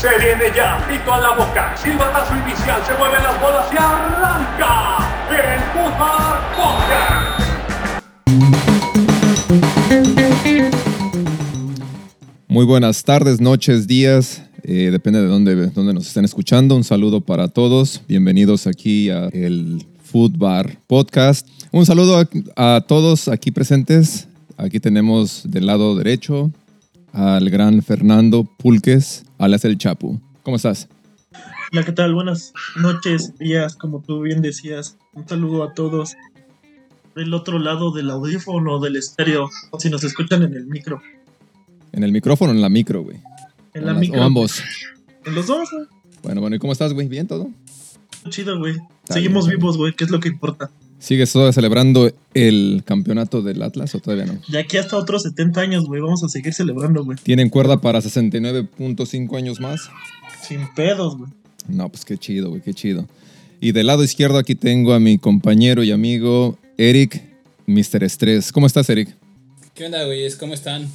Se viene ya, pito a la boca, silbatazo inicial, se mueven las bolas y arranca el Fútbol Podcast. Muy buenas tardes, noches, días. Eh, depende de dónde, dónde nos estén escuchando. Un saludo para todos. Bienvenidos aquí a el Food Bar Podcast. Un saludo a, a todos aquí presentes. Aquí tenemos del lado derecho al gran Fernando Pulques, alias El Chapu. ¿Cómo estás? Hola, ¿qué tal? Buenas noches, días, como tú bien decías. Un saludo a todos. Del otro lado del audífono, del estéreo, o si nos escuchan en el micro. ¿En el micrófono en la micro, güey? En la micro. O ambos. En los dos, güey. Bueno, bueno, ¿y cómo estás, güey? ¿Bien todo? Chido, güey. Seguimos vivos, güey, que es lo que importa. ¿Sigues todavía celebrando el campeonato del Atlas o todavía no? De aquí hasta otros 70 años, güey. Vamos a seguir celebrando, güey. ¿Tienen cuerda para 69.5 años más? Sin pedos, güey. No, pues qué chido, güey, qué chido. Y del lado izquierdo aquí tengo a mi compañero y amigo Eric, Mr. Estrés. ¿Cómo estás, Eric? ¿Qué onda, güeyes? ¿Cómo están?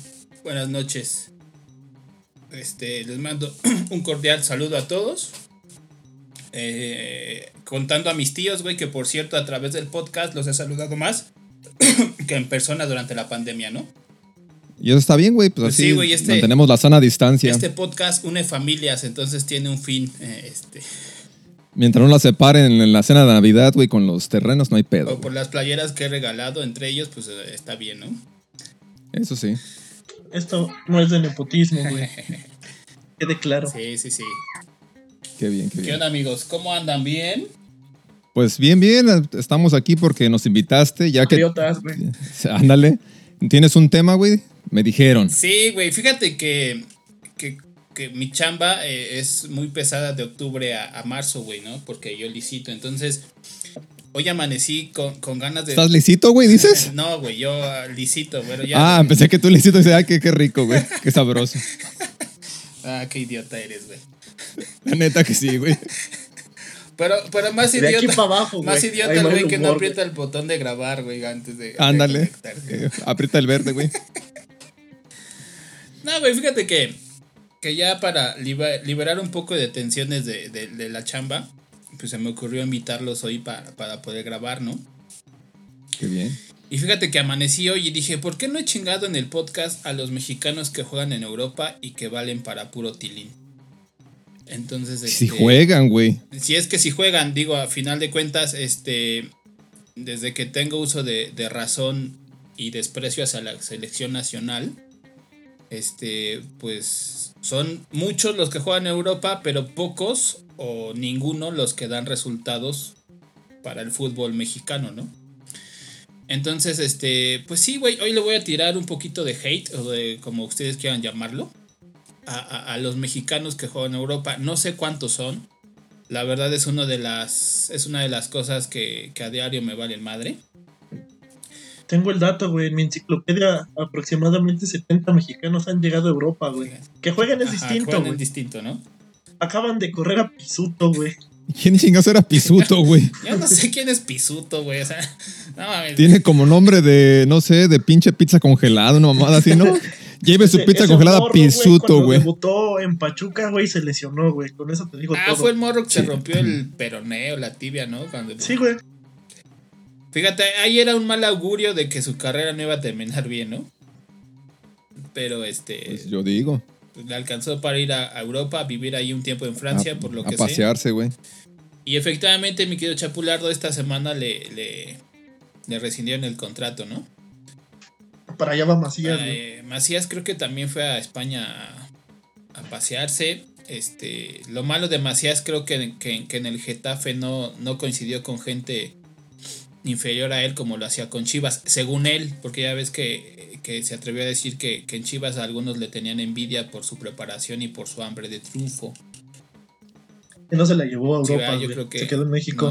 Buenas noches. Este, les mando un cordial saludo a todos. Eh, contando a mis tíos, güey, que por cierto a través del podcast los he saludado más que en persona durante la pandemia, ¿no? Y eso está bien, güey, pues, Pues así sí, este- mantenemos la sana distancia. Este podcast une familias, entonces tiene un fin. eh, este, Mientras no la separen en la cena de Navidad, güey, con los terrenos, no hay pedo. o por las playeras que he regalado entre ellos, pues eh, está bien, ¿no? Eso sí. Esto no es de nepotismo, güey. Quede claro. Sí, sí, sí. Qué bien, qué ¿Qué bien. onda, amigos? ¿Cómo andan? ¿Bien? Pues bien, bien, estamos aquí porque nos invitaste, ya que... Idiotas, güey. Ándale. ¿Tienes un tema, güey? Me dijeron. Sí, güey, fíjate que, que, que mi chamba eh, es muy pesada de octubre a, a marzo, güey, ¿no? Porque yo licito. Entonces, hoy amanecí con, con ganas de... ¿Estás lisito, güey, dices? No, güey, yo ah, licito, pero ya... Ah, pensé que tú lisito y ay, qué, qué rico, güey. Qué sabroso. Ah, qué idiota eres, güey. La neta que sí, güey. Pero, pero más De aquí idiota... para abajo, güey. Más idiota el güey que no aprieta el botón de grabar, güey, antes de... Ándale. Eh, aprieta el verde, güey. No, güey, fíjate que, que ya para liberar un poco de tensiones de, de- de la chamba, pues se me ocurrió invitarlos hoy para, para poder grabar, ¿no? Qué bien. Y fíjate que amanecí hoy y dije, ¿por qué no he chingado en el podcast a los mexicanos que juegan en Europa y que valen para puro tilín? Entonces, Si este, juegan, güey. si es que si juegan, digo, a final de cuentas, este, desde que tengo uso de, de razón y desprecio hacia la selección nacional, este, pues son muchos los que juegan en Europa, pero pocos o ninguno los que dan resultados para el fútbol mexicano, ¿no? Entonces, este, pues sí, güey, hoy le voy a tirar un poquito de hate, o de como ustedes quieran llamarlo, a, a- a los mexicanos que juegan en Europa. No sé cuántos son. La verdad es, uno de las, es una de las cosas que, que a diario me valen madre. Tengo el dato, güey. En mi enciclopedia, aproximadamente 70 mexicanos han llegado a Europa, güey. Que jueguen es Ajá, distinto, juegan güey. es distinto, ¿no? Acaban de correr a Pisuto, güey. ¿Quién chingados era Pisuto, güey? Yo no sé quién es Pisuto, güey. O sea, no mames. Tiene como nombre de, no sé, de pinche pizza congelada, una mamada así, ¿no? Lleve su pizza ese congelada morro, güey, Pisuto, güey. Debutó en Pachuca, güey, se lesionó, güey. Con eso te digo Ah, todo. fue el morro que se rompió el peroneo, la tibia, ¿no? Cuando, Sí, güey. Fíjate, ahí era un mal augurio de que su carrera no iba a terminar bien, ¿no? Pero este, Pues yo digo. le alcanzó para ir a, a Europa, a vivir ahí un tiempo en Francia, a, por lo a que sé. pasearse, güey. Y efectivamente, mi querido Chapulardo, esta semana le, le, le rescindieron el contrato, ¿no? Para allá va Macías. Eh, Macías creo que también fue a España a, a pasearse. Este, lo malo de Macías creo que, que- que en el Getafe no, no coincidió con gente inferior a él como lo hacía con Chivas, según él, porque ya ves que, que se atrevió a decir que, que en Chivas a algunos le tenían envidia por su preparación y por su hambre de triunfo. No se la llevó a Sí, Europa, que Se quedó en México.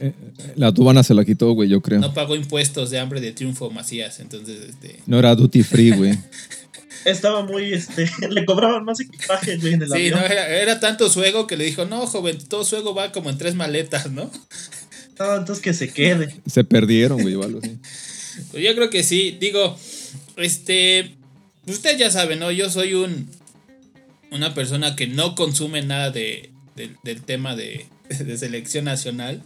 no, La tubana se la quitó, güey, yo creo. no No, pagó impuestos de hambre de triunfo Macías, entonces este, era duty free, güey. Estaba muy, este, le cobraban más equipaje, güey, en el Sí, avión. no, era, era tanto su ego que le dijo, no, joven, todo su ego va como en tres maletas, ¿no? No, entonces que se quede. Se perdieron, güey, o algo así. Pues yo creo que sí. Digo, este. Usted ya sabe, ¿no? Yo soy un. una persona que no consume nada de, del tema de, de, selección nacional,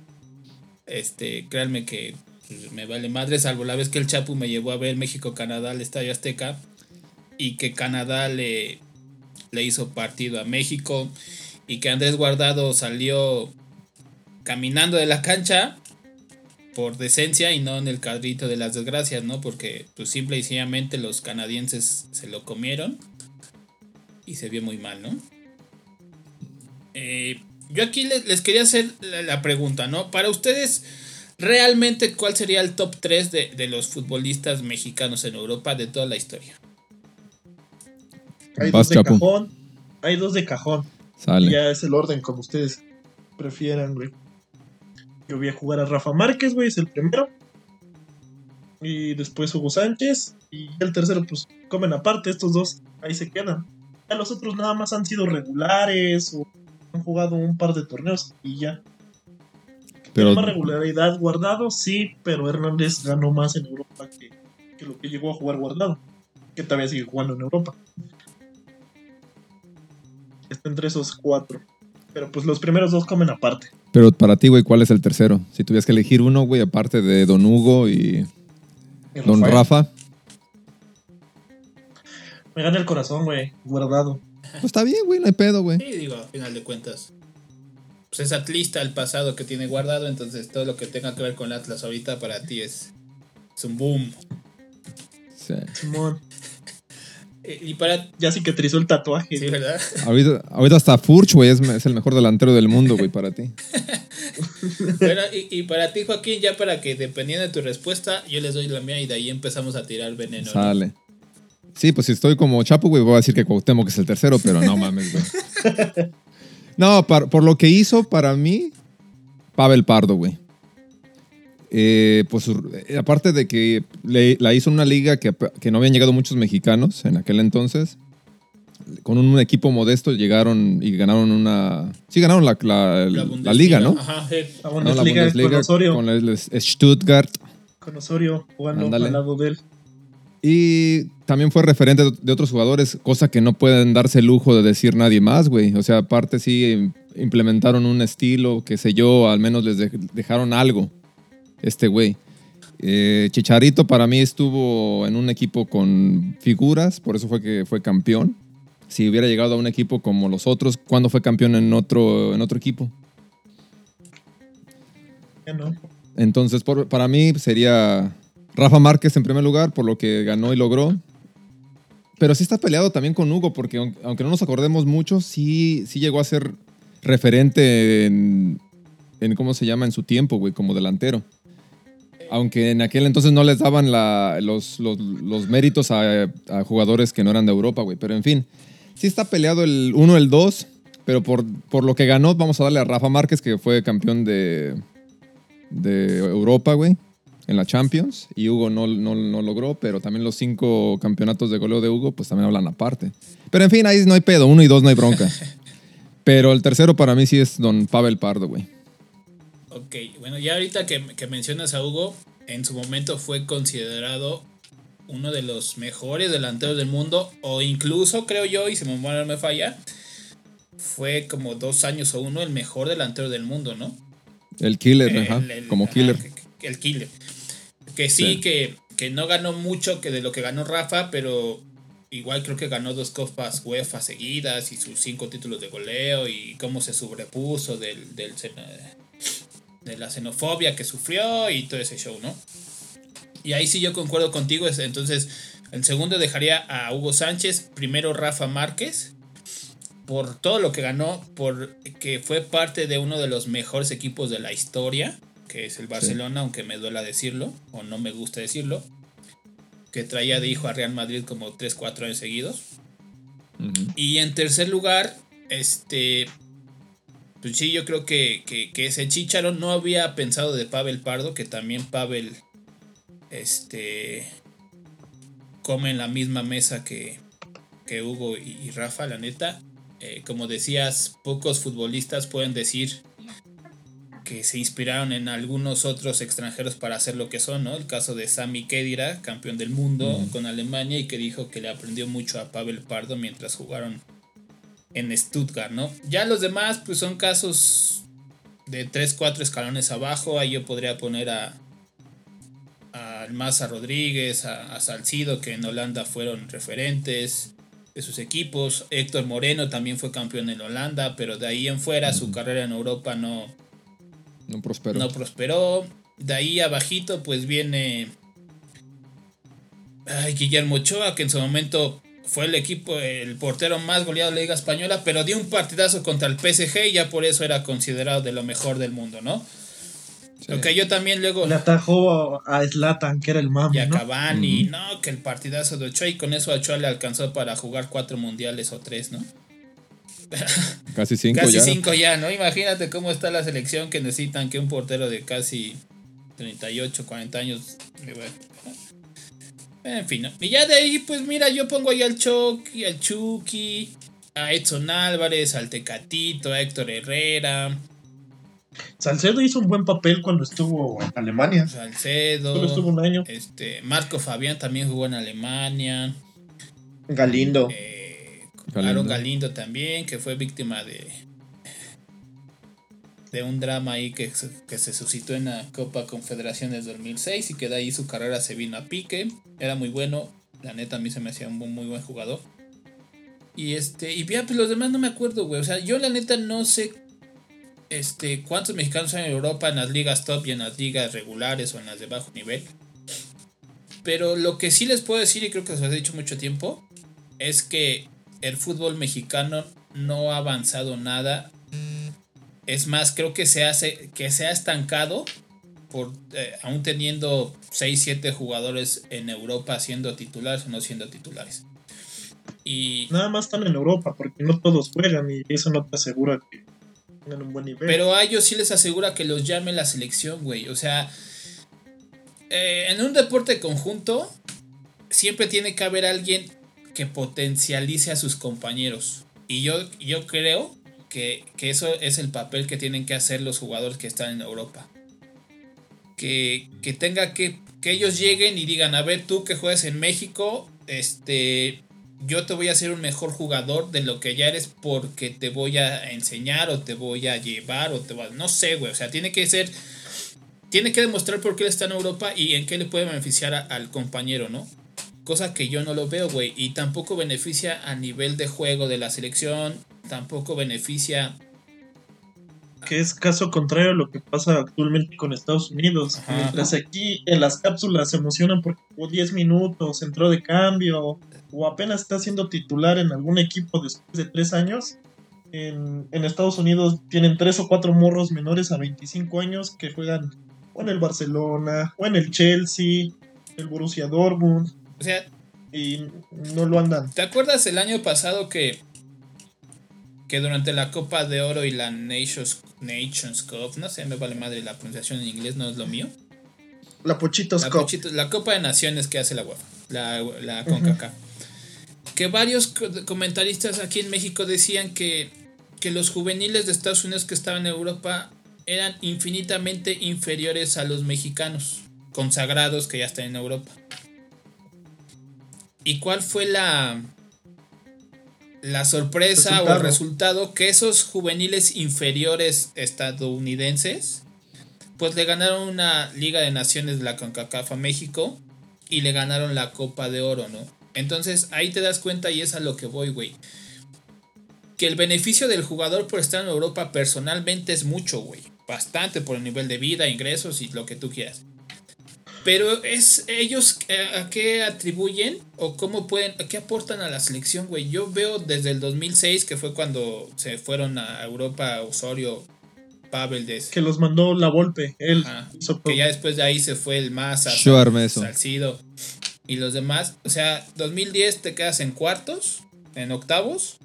este, créanme que pues, me vale madre, salvo la vez que el Chapu me llevó a ver México-Canadá al Estadio Azteca y que Canadá le, le hizo partido a México y que Andrés Guardado salió caminando de la cancha por decencia y no en el cadrito de las desgracias, ¿no? Porque pues simple y sencillamente los canadienses se lo comieron y se vio muy mal, ¿no? Eh, yo aquí les, quería hacer la, pregunta, ¿no? Para ustedes, ¿realmente cuál sería el top 3 de, los futbolistas mexicanos en Europa de toda la historia? Hay dos de cajón. Hay dos de cajón. Ya es el orden, como ustedes prefieran, güey. Yo voy a jugar a Rafa Márquez, güey, es el primero. Y después Hugo Sánchez. Y el tercero, pues comen aparte, estos dos ahí se quedan. Ya los otros nada más han sido regulares o han jugado un par de torneos y ya. Pero más regularidad guardado, sí, pero Hernández ganó más en Europa que, que lo que llegó a jugar guardado. Que todavía sigue jugando en Europa. Está entre esos cuatro. Pero pues los primeros dos comen aparte. Pero para ti, güey, ¿cuál es el tercero? Si tuvieras que elegir uno, güey, aparte de Don Hugo y, Don Rafa. Me gana el corazón, güey, guardado. Pues está bien, güey, no hay pedo, güey. Sí, digo, a final de cuentas. Pues es atlista el pasado que tiene guardado, entonces todo lo que tenga que ver con el Atlas ahorita para ti es, es un boom. Sí. Simón. Y para... Ya cicatrizó el tatuaje. Sí, ¿verdad? Ahorita, hasta Furch, güey, es, el mejor delantero del mundo, güey, para ti. bueno, y, para ti, Joaquín, ya para que dependiendo de tu respuesta, yo les doy la mía y de ahí empezamos a tirar veneno. Sale. Sí, pues si estoy como Chapo, güey, voy a decir que Cuauhtémoc es el tercero, pero no mames, güey. No, por lo que hizo para mí, Pavel Pardo, güey. Eh, pues eh, aparte de que la hizo en una liga que, no habían llegado muchos mexicanos en aquel entonces, con un, equipo modesto llegaron y ganaron una... Sí, ganaron la, la, liga, ¿no? Ajá, La Bundesliga, con Osorio. Con el Stuttgart. Con Osorio jugando al lado de él. Y también fue referente de otros jugadores, cosa que no pueden darse el lujo de decir nadie más, güey. O sea, aparte sí implementaron un estilo, qué sé yo, al menos les dejaron algo este güey. Eh, Chicharito para mí estuvo en un equipo con figuras, por eso fue que fue campeón. Si hubiera llegado a un equipo como los otros, ¿cuándo fue campeón en otro, en otro equipo? Entonces, para mí sería Rafa Márquez en primer lugar, por lo que ganó y logró. Pero sí está peleado también con Hugo, porque aunque no nos acordemos mucho, sí, sí llegó a ser referente en, ¿cómo se llama? En su tiempo, güey, como delantero. Aunque en aquel entonces no les daban los, méritos a, jugadores que no eran de Europa, güey. Pero en fin, sí está peleado el 1, el 2. Pero por, por lo que ganó, vamos a darle a Rafa Márquez, que fue campeón de, de Europa, güey, en la Champions. Y Hugo no, no, no, logró, pero también los cinco campeonatos de goleo de Hugo, pues también hablan aparte. Pero en fin, ahí no hay pedo. Uno y dos no hay bronca. pero el tercero para mí sí es don Pavel Pardo, güey. Ok, bueno, ya ahorita que, mencionas a Hugo, en su momento fue considerado uno de los mejores delanteros del mundo, o incluso, creo yo, y si me me falla, fue como dos años o uno el mejor delantero del mundo, ¿no? El killer, ajá, como killer. el killer. Que sí, Que, que no ganó mucho que de lo que ganó Rafa, pero igual creo que ganó dos copas UEFA seguidas y sus cinco títulos de goleo y cómo se sobrepuso del, del de la xenofobia que sufrió y todo ese show, ¿no? Y ahí sí yo concuerdo contigo, entonces el segundo dejaría a Hugo Sánchez, primero Rafa Márquez, por todo lo que ganó, por que fue parte de uno de los mejores equipos de la historia, que es el Barcelona, aunque me duela decirlo, o no me gusta decirlo, que traía de hijo a Real Madrid como 3-4 años seguidos. Y en tercer lugar, este, pues sí, yo creo que, ese Chicharo no había pensado de Pavel Pardo, que también Pavel este, come en la misma mesa que, Hugo y, Rafa, la neta. Eh, como decías, pocos futbolistas pueden decir que se inspiraron en algunos otros extranjeros para hacer lo que son, ¿no? El caso de Sami Kedira, campeón del mundo con Alemania y que dijo que le aprendió mucho a Pavel Pardo mientras jugaron en Stuttgart, ¿no? Ya los demás, pues son casos de 3, 4 escalones abajo. Ahí yo podría poner a, a Maza Rodríguez, a, a, Salcido, que en Holanda fueron referentes de sus equipos. Héctor Moreno también fue campeón en Holanda, pero de ahí en fuera su carrera en Europa no, no prosperó. No prosperó. De ahí abajito, pues viene Guillermo Ochoa, que en su momento fue el equipo, el portero más goleado de la Liga Española, pero dio un partidazo contra el PSG y ya por eso era considerado de lo mejor del mundo, ¿no? Lo que yo también luego. Le atajó a Slatan, que era el mami. Y a Cavani, ¿no? Que el partidazo de Ochoa y con eso a Ochoa le alcanzó para jugar cuatro mundiales o tres, ¿no? Casi cinco casi cinco ya, ¿no? Imagínate cómo está la selección que necesitan que un portero de casi 38, 40 años. En fin, ¿no? Y ya de ahí, pues mira, yo pongo ahí al Chucky, al Chucky, a Edson Álvarez, al Tecatito, a Héctor Herrera. Salcedo hizo un buen papel cuando estuvo en Alemania. Salcedo. Solo estuvo un año. Este, Marco Fabián también jugó en Alemania. Galindo. Eh, Galindo. Galindo también, que fue víctima de, de un drama ahí que, que, se suscitó en la Copa Confederaciones 2006 y que de ahí su carrera se vino a pique. Era muy bueno, la neta a mí se me hacía un muy buen jugador. Y este, y ya, pues los demás no me acuerdo, güey. O sea, yo la neta no sé este, cuántos mexicanos hay en Europa en las ligas top y en las ligas regulares o en las de bajo nivel. Pero lo que sí les puedo decir, y creo que se lo he dicho mucho tiempo, es que el fútbol mexicano no ha avanzado nada es más, creo que se, hace, que se ha estancado, por, eh, aún teniendo 6, 7 jugadores en Europa siendo titulares o no siendo titulares. Y, Nada más están en Europa, porque no todos juegan y eso no te asegura que tengan un buen nivel. Pero a ellos sí les asegura que los llame la selección, güey. O sea, eh, en un deporte conjunto, siempre tiene que haber alguien que potencialice a sus compañeros. Y yo, yo creo que, eso es el papel que tienen que hacer los jugadores que están en Europa. Que, tenga que, que ellos lleguen y digan, a ver, tú que juegas en México, este, yo te voy a hacer un mejor jugador de lo que ya eres porque te voy a enseñar o te voy a llevar o te no sé, güey, o sea, tiene que ser, tiene que demostrar por qué él está en Europa y en qué le puede beneficiar al compañero, ¿no? Cosa que yo no lo veo, güey, y tampoco beneficia a nivel de juego de la selección, tampoco beneficia. Que es caso contrario a lo que pasa actualmente con Estados Unidos. Mientras aquí en las cápsulas se emocionan porque jugó 10 minutos, entró de cambio o apenas está siendo titular en algún equipo después de 3 años. En, Estados Unidos tienen 3 o 4 morros menores a 25 años que juegan o en el Barcelona o en el Chelsea, el Borussia Dortmund. O sea, y no lo andan. ¿Te acuerdas el año pasado que que durante la Copa de Oro y la Nations, Nations Cup, no sé, me vale madre la pronunciación en inglés, no es lo mío. La Pochitos la Cup. la Copa de Naciones que hace la UEFA, la, la CONCACAF. Que varios comentaristas aquí en México decían que, que los juveniles de Estados Unidos que estaban en Europa eran infinitamente inferiores a los mexicanos consagrados que ya están en Europa. ¿Y cuál fue la, la sorpresa o el resultado que esos juveniles inferiores estadounidenses pues le ganaron una Liga de Naciones de la CONCACAF a México y le ganaron la Copa de Oro, ¿no? Entonces ahí te das cuenta y es a lo que voy, güey. Que el beneficio del jugador por estar en Europa personalmente es mucho, güey. Bastante por el nivel de vida, ingresos y lo que tú quieras. Pero es ellos eh, a qué atribuyen o cómo pueden, a qué aportan a la selección, güey. Yo veo desde el 2006, que fue cuando se fueron a Europa Osorio, Pavel de Que los mandó la Volpe, él. que ya después de ahí se fue el más Salcido y los demás. O sea, 2010 te quedas en cuartos, en octavos.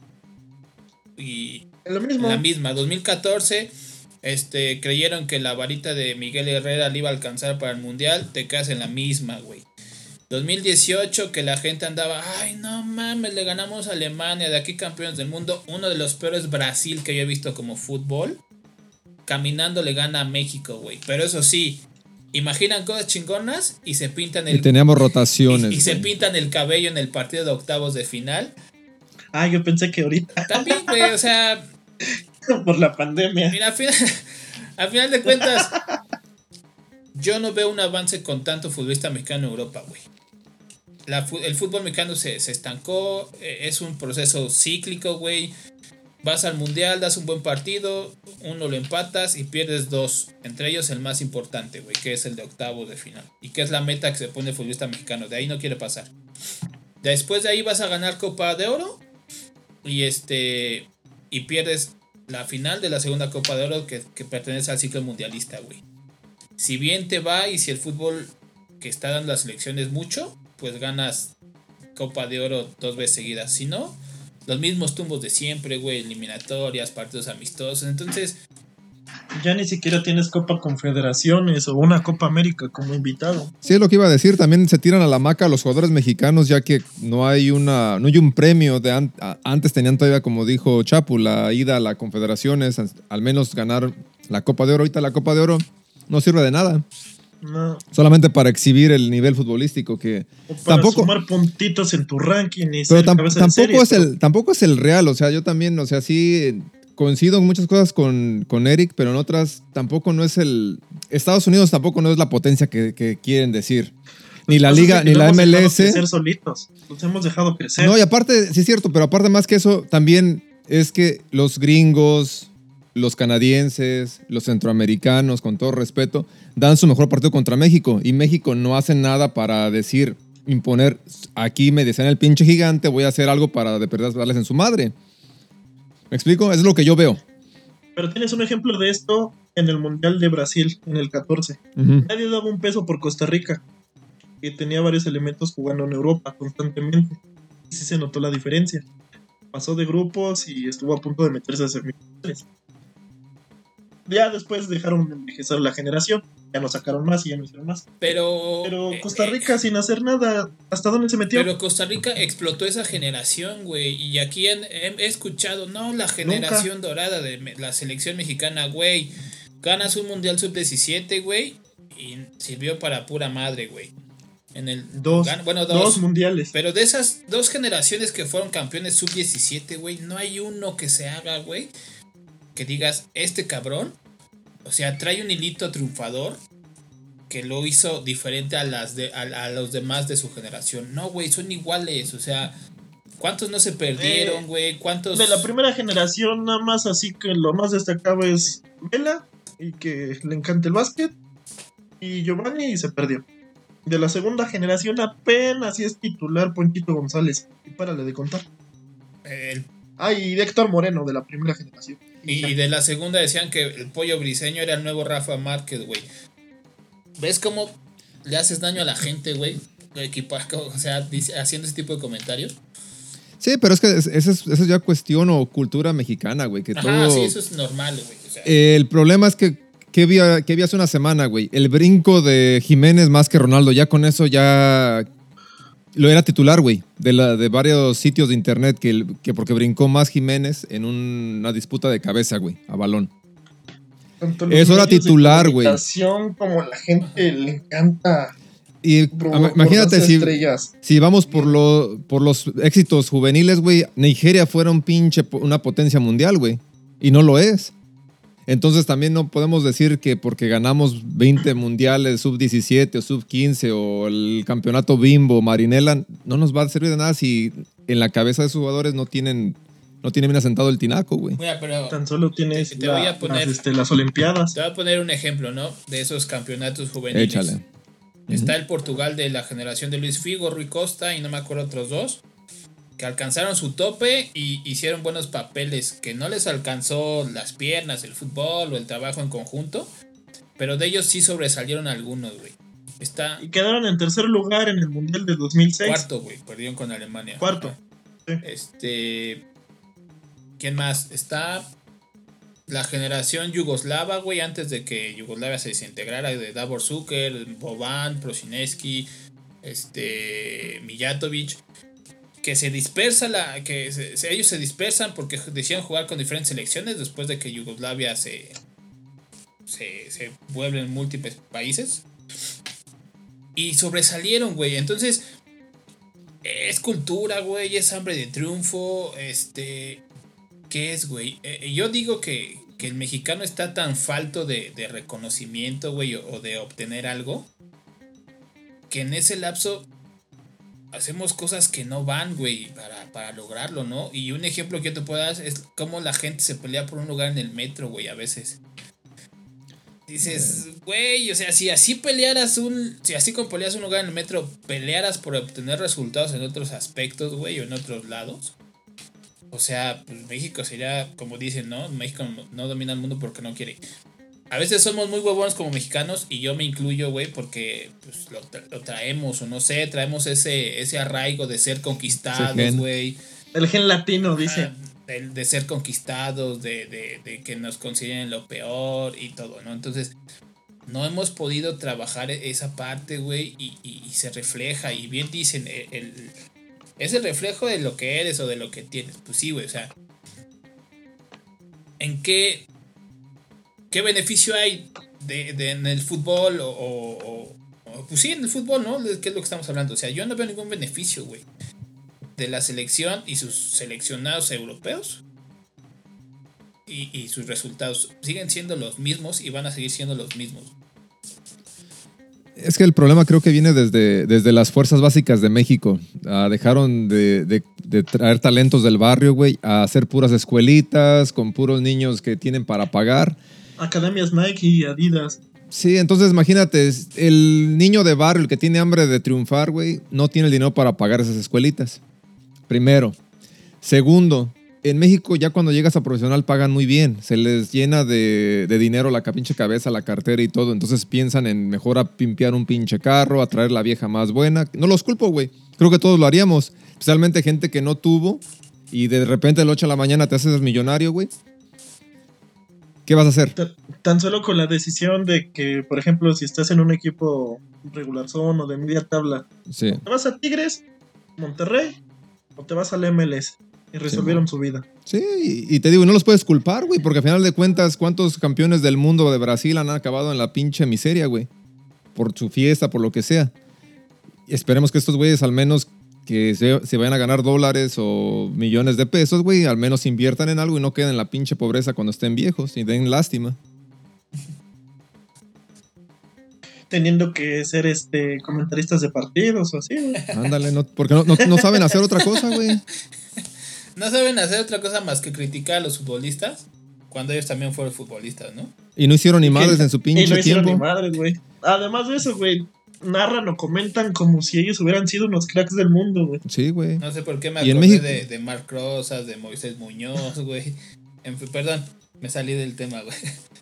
Y lo mismo. la misma. 2014 este, creyeron que la varita de Miguel Herrera le iba a alcanzar para el mundial, te quedas en la misma, güey. 2018 que la gente andaba, ay no mames, le ganamos a Alemania, de aquí campeones del mundo, uno de los peores Brasil que yo he visto como fútbol, caminando le gana a México, güey. Pero eso sí, imaginan cosas chingonas y se pintan el... Y teníamos rotaciones. Y, y se pintan el cabello en el partido de octavos de final Ah, yo pensé que ahorita. También, güey, o sea. Por la pandemia. Mira, al final, al final de cuentas, yo no veo un avance con tanto futbolista mexicano en Europa, güey. el fútbol mexicano se, se, estancó, eh, es un proceso cíclico, güey. Vas al mundial, das un buen partido, uno lo empatas y pierdes dos. Entre ellos el más importante, güey, que es el de octavo de final. Y que es la meta que se pone el futbolista mexicano. De ahí no quiere pasar. Después de ahí vas a ganar Copa de Oro. Y este. Y pierdes la final de la segunda Copa de Oro que, pertenece al ciclo mundialista, güey. Si bien te va y si el fútbol que está dando las selecciones mucho, pues ganas Copa de Oro dos veces seguidas. Si no, los mismos tumbos de siempre, güey, eliminatorias, partidos amistosos. Entonces, ya ni siquiera tienes Copa Confederaciones o una Copa América como invitado. Sí, es lo que iba a decir. También se tiran a la maca los jugadores mexicanos, ya que no hay una, no hay un premio de antes tenían todavía, como dijo Chapu, la ida a la Confederaciones, al menos ganar la Copa de Oro. Ahorita la Copa de Oro no sirve de nada. No. Solamente para exhibir el nivel futbolístico que o para tampoco sumar puntitos en tu ranking y pero tampoco es el tampoco es el real, o sea, yo también, o sea, sí coincido en muchas cosas con, con, Eric, pero en otras tampoco no es el Estados Unidos tampoco no es la potencia que, quieren decir. Ni la liga, ni la MLS. Ser solitos. Los hemos dejado crecer. No, y aparte, sí es cierto, pero aparte más que eso, también es que los gringos, los canadienses, los centroamericanos, con todo respeto, dan su mejor partido contra México. Y México no hace nada para decir, imponer, aquí me decían el pinche gigante, voy a hacer algo para de verdad darles en su madre. ¿Me explico? Es lo que yo veo. Pero tienes un ejemplo de esto en el Mundial de Brasil, en el 14. Nadie daba un peso por Costa Rica, que tenía varios elementos jugando en Europa constantemente. Y sí se notó la diferencia. Pasó de grupos y estuvo a punto de meterse a semifinales ya después dejaron de envejecer la generación, ya no sacaron más y ya no hicieron más. Pero, pero eh, Costa Rica sin hacer nada, ¿hasta dónde se metió? Pero Costa Rica explotó esa generación, güey, y aquí he, escuchado, no, la generación dorada de la selección mexicana, güey, ganas un Mundial Sub-17, güey, y sirvió para pura madre, güey. En el dos, bueno, dos, mundiales. Pero de esas dos generaciones que fueron campeones sub-17, güey, no hay uno que se haga, güey, que digas, este cabrón, o sea, trae un hilito triunfador que lo hizo diferente a, las de, a, los demás de su generación. No, güey, son iguales, o sea, ¿cuántos no se perdieron, güey? ¿Cuántos? De la primera generación, nada más así que lo más destacado es Vela, y que le encanta el básquet, y Giovanni y se perdió. De la segunda generación apenas si es titular Ponchito González. Y párale de contar. El Ah, y de Héctor Moreno, de la primera generación. Y, de la segunda decían que el pollo briseño era el nuevo Rafa Márquez, güey. ¿Ves cómo le haces daño a la gente, güey? O sea, haciendo ese tipo de comentarios. Sí, pero es que eso es, ya cuestión o cultura mexicana, güey. Que Ajá, sí, eso es normal, güey. el problema es que, ¿qué vi, ¿qué vi hace una semana, güey? El brinco de Jiménez más que Ronaldo. Ya con eso ya lo era titular, güey, de, la, de varios sitios de internet que, que porque brincó más Jiménez en una disputa de cabeza, güey, a balón. Eso era titular, güey. Como la gente le encanta. Y imagínate si, si vamos por, lo, por los éxitos juveniles, güey, Nigeria fuera un pinche, una potencia mundial, güey. Y no lo es. Entonces también no podemos decir que porque ganamos 20 mundiales sub-17 o sub-15 o el campeonato bimbo, marinela, no nos va a servir de nada si en la cabeza de sus jugadores no tienen no tiene bien asentado el tinaco, güey. Tan solo tienes te, voy a poner, las, este, las Olimpiadas. Te voy a poner un ejemplo, ¿no? De esos campeonatos juveniles. Échale. Está el Portugal de la generación de Luis Figo, Rui Costa y no me acuerdo otros dos que alcanzaron su tope y hicieron buenos papeles, que no les alcanzó las piernas, el fútbol o el trabajo en conjunto, pero de ellos sí sobresalieron algunos, güey. Está... Y quedaron en tercer lugar en el Mundial de 2006. Cuarto, güey, perdieron con Alemania. Cuarto. Este... ¿Quién más? Está la generación yugoslava, güey, antes de que Yugoslavia se desintegrara, de Davor Zucker, Boban, Prosineski, este, Mijatovic que se dispersa la que ellos se dispersan porque decían jugar con diferentes selecciones después de que Yugoslavia se se, se vuelve en múltiples países y sobresalieron, güey. Entonces, es cultura, güey, es hambre de triunfo, este, ¿qué es, güey? Eh, yo digo que, que, el mexicano está tan falto de reconocimiento, güey, o, de obtener algo, que en ese lapso hacemos cosas que no van, güey, para, para, lograrlo, ¿no? Y un ejemplo que yo te puedo dar es cómo la gente se pelea por un lugar en el metro, güey, a veces. Dices, güey, o sea, si así pelearas un. Si así como peleas un lugar en el metro, pelearas por obtener resultados en otros aspectos, güey, o en otros lados. O sea, pues México sería, como dicen, ¿no? México no domina el mundo porque no quiere. A veces somos muy huevones como mexicanos y yo me incluyo, güey, porque pues, lo, traemos, o no sé, traemos ese, ese arraigo de ser conquistados, güey. El gen latino, dice de, ser conquistados, de, que nos consideren lo peor y todo, ¿no? Entonces, no hemos podido trabajar esa parte, güey, y, se refleja, y bien dicen, e, el, es el reflejo de lo que eres o de lo que tienes. Pues sí, güey, o sea, ¿en qué, qué beneficio hay de, en el fútbol o, o, pues sí, en el fútbol, ¿no? ¿Qué es lo que estamos hablando? O sea, yo no veo ningún beneficio, güey de la selección y sus seleccionados europeos y, sus resultados siguen siendo los mismos y van a seguir siendo los mismos. Es que el problema creo que viene desde, desde las fuerzas básicas de México. Ah, dejaron de, traer talentos del barrio, güey, a hacer puras escuelitas con puros niños que tienen para pagar. Academias Nike y Adidas. Sí, entonces imagínate, el niño de barrio, el que tiene hambre de triunfar, güey, no tiene el dinero para pagar esas escuelitas. Primero. Segundo, en México ya cuando llegas a profesional pagan muy bien. Se les llena de, dinero la pinche cabeza, la cartera y todo. Entonces piensan en mejor a pimpear un pinche carro, a traer la vieja más buena. No los culpo, güey. Creo que todos lo haríamos. Especialmente gente que no tuvo y de repente de la 8 a la mañana te haces millonario, güey. ¿Qué vas a hacer? Tan solo con la decisión de que, por ejemplo, si estás en un equipo regular zone o de media tabla, sí. te vas a Tigres, Monterrey o te vas al MLS. Y resolvieron su vida. Sí, y, te digo, no los puedes culpar, güey, porque al final de cuentas, ¿cuántos campeones del mundo de Brasil han acabado en la pinche miseria, güey? Por su fiesta, por lo que sea. Y esperemos que estos güeyes, al menos que se, se, vayan a ganar dólares o millones de pesos, güey, al menos inviertan en algo y no queden en la pinche pobreza cuando estén viejos y den lástima. teniendo que ser este comentaristas de partidos o así, güey. Ándale, no, porque no, saben hacer otra cosa, güey. No saben hacer otra cosa más que criticar a los futbolistas cuando ellos también fueron futbolistas, ¿no? Y no hicieron ni madres en su pinche tiempo. Y no hicieron ni madres, güey. Además de eso, güey, narran o comentan como si ellos hubieran sido unos cracks del mundo, güey. Sí, güey. No sé por qué me acordé de, de Marc Rosas, de Moisés Muñoz, güey. Perdón, me salí del tema, güey.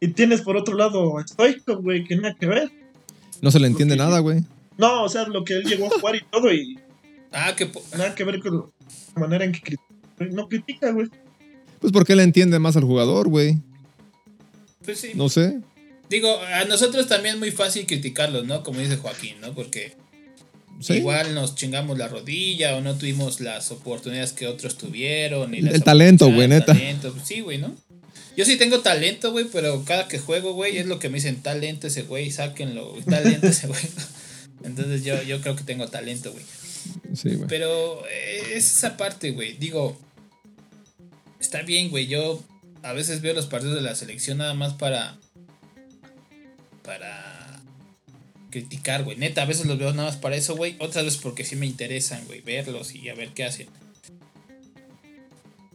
Y tienes por otro lado a Stoico, güey, que nada que ver. No se le entiende nada, güey. No, o sea, lo que él llegó a jugar y todo y... Ah, que... Nada que ver con la manera en que no critica, güey. Pues porque él entiende más al jugador, güey. Pues sí. No sé. Digo, a nosotros también es muy fácil criticarlos, ¿no? Como dice Joaquín, ¿no? Porque igual nos chingamos la rodilla o no tuvimos las oportunidades que otros tuvieron. el talento, güey, neta. Pues sí, güey, ¿no? Yo sí tengo talento, güey, pero cada que juego, güey, es lo que me dicen, talento ese güey, sáquenlo, talento ese güey. Entonces yo, yo creo que tengo talento, güey. Sí, güey. Pero eh, es esa parte, güey. Digo, está bien, güey. Yo a veces veo los partidos de la selección nada más para. Para. criticar, güey. Neta, a veces los veo nada más para eso, güey. Otras veces porque sí me interesan, güey, verlos y a ver qué hacen.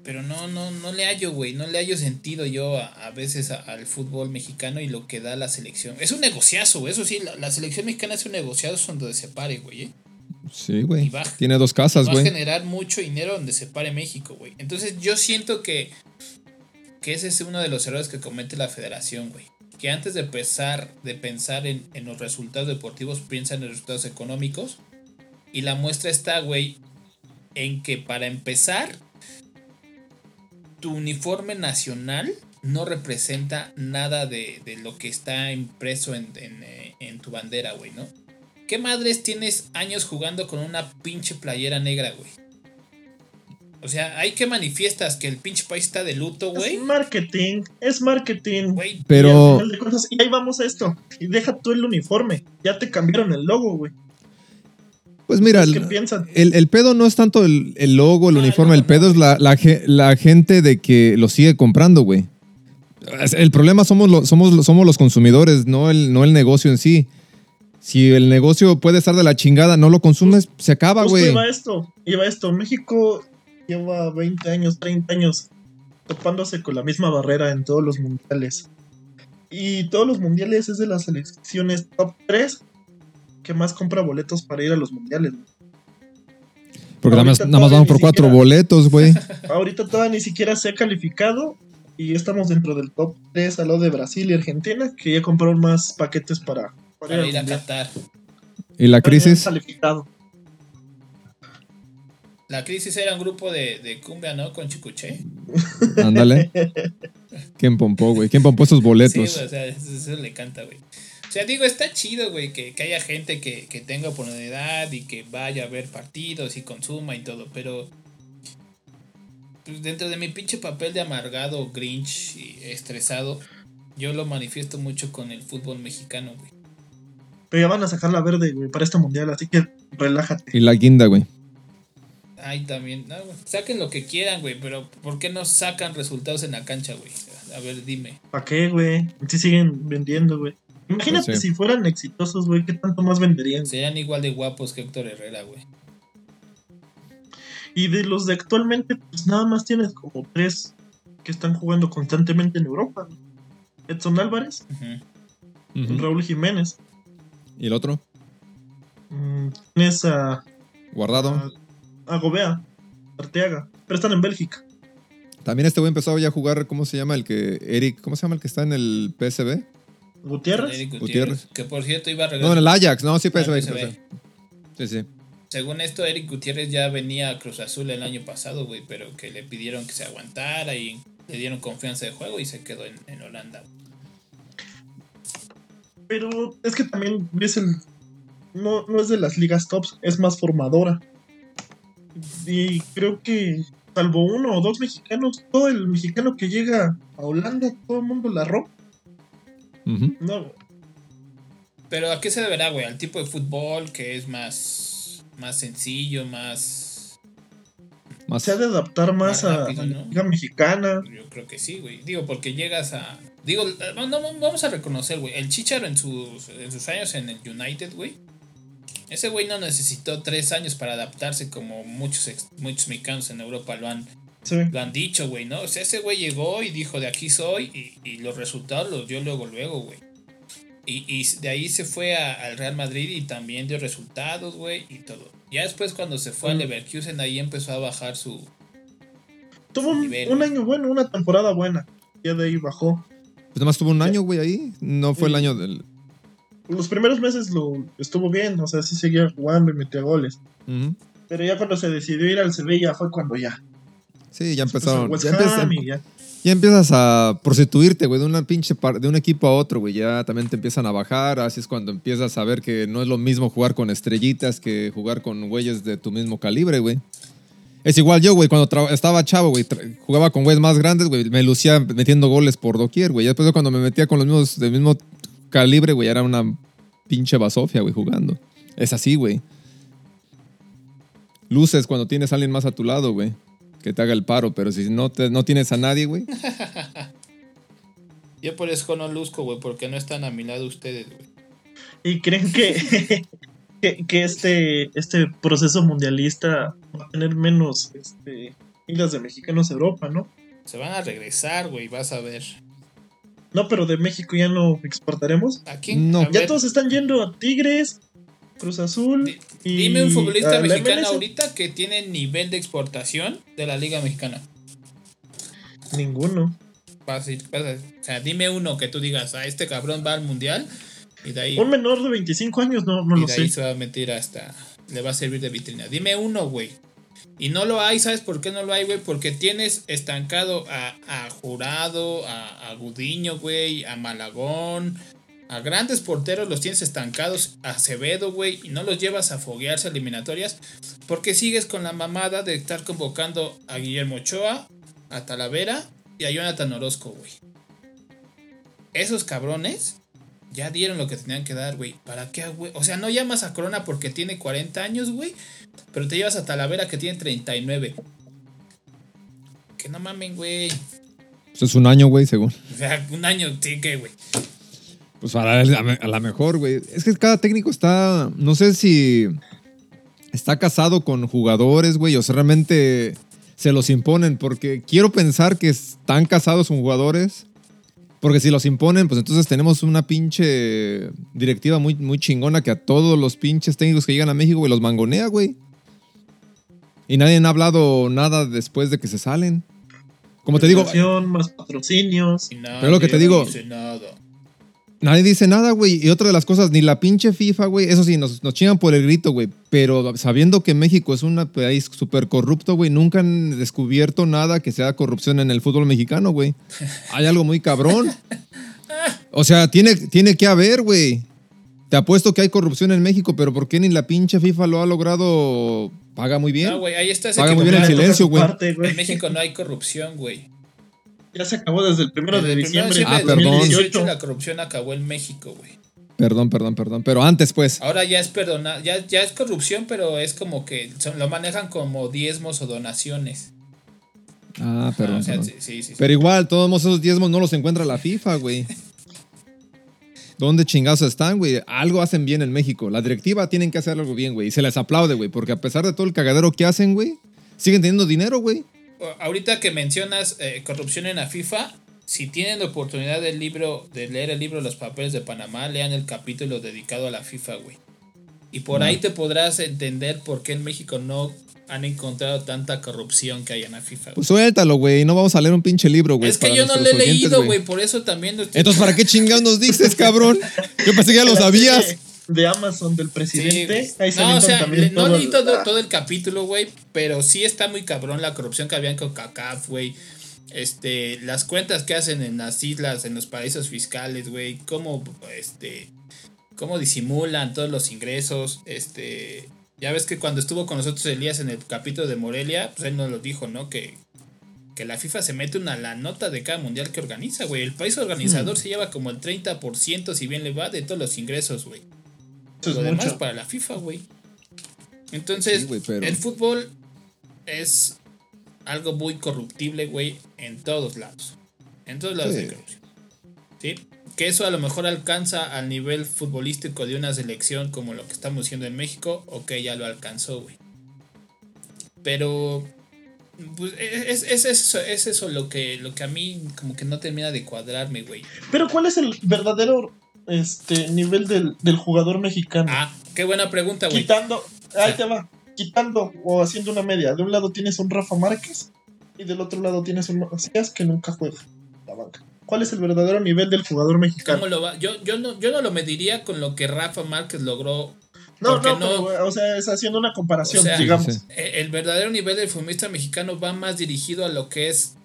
Pero no, no, no le hallo, güey. No le hallo sentido yo a, veces al fútbol mexicano y lo que da la selección. Es un negociazo, güey. Eso sí, la, selección mexicana es un negociazo donde se pare, güey. ¿eh? Sí, güey. Tiene dos casas, güey. Va a generar mucho dinero donde se pare México, güey. Entonces yo siento que, que ese es uno de los errores que comete la federación, güey. Que antes de de pensar en, en los resultados deportivos, piensa en los resultados económicos. Y la muestra está, güey, en que para empezar tu uniforme nacional no representa nada de, lo que está impreso en, eh, en, tu bandera, güey, ¿no? ¿Qué madres tienes años jugando con una pinche playera negra, güey? O sea, hay que manifiestas que el pinche país está de luto, güey. Es marketing, es marketing. Güey. Pero. Y, ahí vamos a esto. Y deja tú el uniforme. Ya te cambiaron el logo, güey. Pues mira, el, el, pedo no es tanto el, logo, el uniforme, el pedo es la, la, gente de que lo sigue comprando, güey. El problema somos, los, somos, somos los consumidores, no el, no el negocio en sí. Si el negocio puede estar de la chingada, no lo consumes, se acaba, güey. Iba esto, iba esto. México lleva 20 años, 30 años topándose con la misma barrera en todos los mundiales. Y todos los mundiales es de las selecciones top 3 que más compra boletos para ir a los mundiales. Porque nada más, nada más vamos por cuatro boletos, güey. Ahorita todavía ni siquiera se ha calificado y estamos dentro del top 3 al lado de Brasil y Argentina, que ya compraron más paquetes para, para, ir, a Qatar. ¿Y la crisis? La crisis era un grupo de, de cumbia, ¿no? Con Chicuché. Ándale. ¿Quién pompó, güey? ¿Quién pompó esos boletos? Sí, o sea, eso le canta, güey. O sea, digo, está chido, güey, que, haya gente que, tenga oportunidad y que vaya a ver partidos y consuma y todo, pero pues, dentro de mi pinche papel de amargado, grinch y estresado, yo lo manifiesto mucho con el fútbol mexicano, güey. Pero ya van a sacar la verde, güey, para este mundial, así que relájate. Y la guinda, güey. Ay, también, no, Saquen lo que quieran, güey, pero ¿por qué no sacan resultados en la cancha, güey? A ver, dime. ¿Para qué, güey? Si siguen vendiendo, güey. Imagínate si fueran exitosos, güey, ¿qué tanto más venderían? Serían igual de guapos que Héctor Herrera, güey. Y de los de actualmente, pues nada más tienes como tres que están jugando constantemente en Europa. Edson Álvarez, Raúl Jiménez. ¿Y el otro? Mm, tienes a. Guardado. A, Gobea, Arteaga. Pero están en Bélgica. También este güey empezó ya a jugar, ¿cómo se llama? El que. Eric, ¿cómo se llama el que está en el PSB? ¿Gutiérrez? Gutiérrez. Que por cierto iba a regresar. No, en el Ajax, no, sí, PSV. Sí, sí. Según esto, Eric Gutiérrez ya venía a Cruz Azul el año pasado, güey, pero que le pidieron que se aguantara y le dieron confianza de juego y se quedó en, Holanda. Pero es que también es el. No, no es de las ligas tops, es más formadora. Y creo que, salvo uno o dos mexicanos, todo el mexicano que llega a Holanda, todo el mundo la rompe. No. Pero ¿a qué se deberá, güey? ¿Al tipo de fútbol que es más, más sencillo, más... Se ha de adaptar más, a la liga mexicana. Yo creo que sí, güey. Digo, porque llegas a... Digo, vamos a reconocer, güey. El Chicharo en sus, en sus años en el United, güey. Ese güey no necesitó tres años para adaptarse como muchos, muchos mexicanos en Europa lo han, lo han dicho, güey, ¿no? O sea, ese güey llegó y dijo, de aquí soy, y, los resultados los dio luego, luego, güey. Y, de ahí se fue al Real Madrid y también dio resultados, güey, y todo. Ya después cuando se fue al Leverkusen, ahí empezó a bajar su... Tuvo un, año bueno, una temporada buena. Ya de ahí bajó. Pues nada más tuvo un año, güey, ahí. No fue el año del... Los primeros meses lo estuvo bien, o sea, sí seguía jugando y metía goles. Pero ya cuando se decidió ir al Sevilla fue cuando ya Sí, ya empezaron. Ya, empiezas a prostituirte, güey, de una pinche de un equipo a otro, güey. Ya también te empiezan a bajar. Así es cuando empiezas a ver que no es lo mismo jugar con estrellitas que jugar con güeyes de tu mismo calibre, güey. Es igual yo, güey, cuando estaba chavo, güey, jugaba con güeyes más grandes, güey, me lucía metiendo goles por doquier, güey. Después de cuando me metía con los mismos del mismo calibre, güey, era una pinche basofia, güey, jugando. Es así, güey. Luces cuando tienes a alguien más a tu lado, güey que te haga el paro, pero si no, te, no tienes a nadie, güey. Yo por eso no luzco, güey, porque no están a mi lado ustedes, güey. ¿Y creen que, que, este, este proceso mundialista va a tener menos este, islas de mexicanos a Europa, no? Se van a regresar, güey, vas a ver. No, pero de México ya no exportaremos. ¿A quién? No. ya todos están yendo a Tigres, Cruz Azul. y dime un futbolista mexicano ahorita que tiene nivel de exportación de la Liga Mexicana. Ninguno. Fácil, O sea, dime uno que tú digas, a ah, este cabrón va al mundial. Y de ahí, un menor de 25 años, no, no y lo de sé. Ahí se va a meter hasta. Le va a servir de vitrina. Dime uno, güey. Y no lo hay, ¿sabes por qué no lo hay, güey? Porque tienes estancado a, a Jurado, a, a Gudiño, güey, a Malagón, a grandes porteros los tienes estancados, a Acevedo, güey, y no los llevas a foguearse eliminatorias, porque sigues con la mamada de estar convocando a Guillermo Ochoa, a Talavera y a Jonathan Orozco, güey. Esos cabrones Ya dieron lo que tenían que dar, güey. ¿Para qué, güey? O sea, no llamas a Corona porque tiene 40 años, güey. Pero te llevas a Talavera que tiene 39. Que no mamen, güey. Pues es un año, güey, según. O sea, un año, sí, que, güey. Pues para a la mejor, güey. Es que cada técnico está. No sé si. Está casado con jugadores, güey. O sea, realmente se los imponen. Porque quiero pensar que están casados con jugadores porque si los imponen, pues entonces tenemos una pinche directiva muy, muy chingona que a todos los pinches técnicos que llegan a México, güey, los mangonea, güey. Y nadie ha hablado nada después de que se salen. Como te digo. Más patrocinios. Pero lo que te digo. Nadie dice nada, güey. Y otra de las cosas, ni la pinche FIFA, güey. Eso sí, nos, nos chingan por el grito, güey. Pero sabiendo que México es un país súper corrupto, güey, nunca han descubierto nada que sea corrupción en el fútbol mexicano, güey. Hay algo muy cabrón. O sea, tiene, tiene que haber, güey. Te apuesto que hay corrupción en México, pero ¿por qué ni la pinche FIFA lo ha logrado? Paga muy bien. No, güey, ahí está Paga muy bien el silencio, güey. En México no hay corrupción, güey. Ya se acabó desde el primero de diciembre. Ah, perdón. la corrupción acabó en México, güey. Perdón, perdón, perdón. Pero antes, pues. Ahora ya es perdona, ya, ya es corrupción, pero es como que lo manejan como diezmos o donaciones. Ah, perdón. pero igual, todos esos diezmos no los encuentra la FIFA, güey. ¿Dónde chingados están, güey? Algo hacen bien en México. La directiva tienen que hacer algo bien, güey. Y se les aplaude, güey. Porque a pesar de todo el cagadero que hacen, güey, siguen teniendo dinero, güey ahorita que mencionas eh, corrupción en la FIFA, si tienen la oportunidad del libro, de leer el libro Los Papeles de Panamá, lean el capítulo dedicado a la FIFA, güey. Y por ahí te podrás entender por qué en México no han encontrado tanta corrupción que hay en la FIFA. Pues suéltalo, güey. No vamos a leer un pinche libro, güey. Es que yo no lo he leído, güey. Por eso también. Entonces, ¿para qué chingados nos dices, cabrón? Yo pensé que ya lo sabías de Amazon del presidente. no, o sea, no leí todo, el capítulo, güey, pero sí está muy cabrón la corrupción que había con CACAF, güey. Este, las cuentas que hacen en las islas, en los paraísos fiscales, güey, cómo, este, cómo disimulan todos los ingresos, este, ya ves que cuando estuvo con nosotros Elías en el capítulo de Morelia, pues él nos lo dijo, ¿no? Que, que la FIFA se mete una la nota de cada mundial que organiza, güey. El país organizador se lleva como el 30%, si bien le va, de todos los ingresos, güey lo demás para la FIFA, güey. Entonces, el fútbol es algo muy corruptible, güey, en todos lados. En todos lados de corrupción. ¿Sí? Que eso a lo mejor alcanza al nivel futbolístico de una selección como lo que estamos haciendo en México, ok, ya lo alcanzó, güey. Pero pues, es, es, eso, es eso lo que, lo que a mí como que no termina de cuadrarme, güey. Pero ¿cuál es el verdadero este nivel del, del jugador mexicano. Ah, qué buena pregunta, güey. Quitando, ahí te va, quitando o haciendo una media. De un lado tienes un Rafa Márquez y del otro lado tienes un Macías que nunca juega la banca. ¿Cuál es el verdadero nivel del jugador mexicano? ¿Cómo lo va? Yo, yo, no, yo no lo mediría con lo que Rafa Márquez logró no, no, o sea, es haciendo una comparación, digamos. Eh, el verdadero nivel del futbolista mexicano va más dirigido a lo que es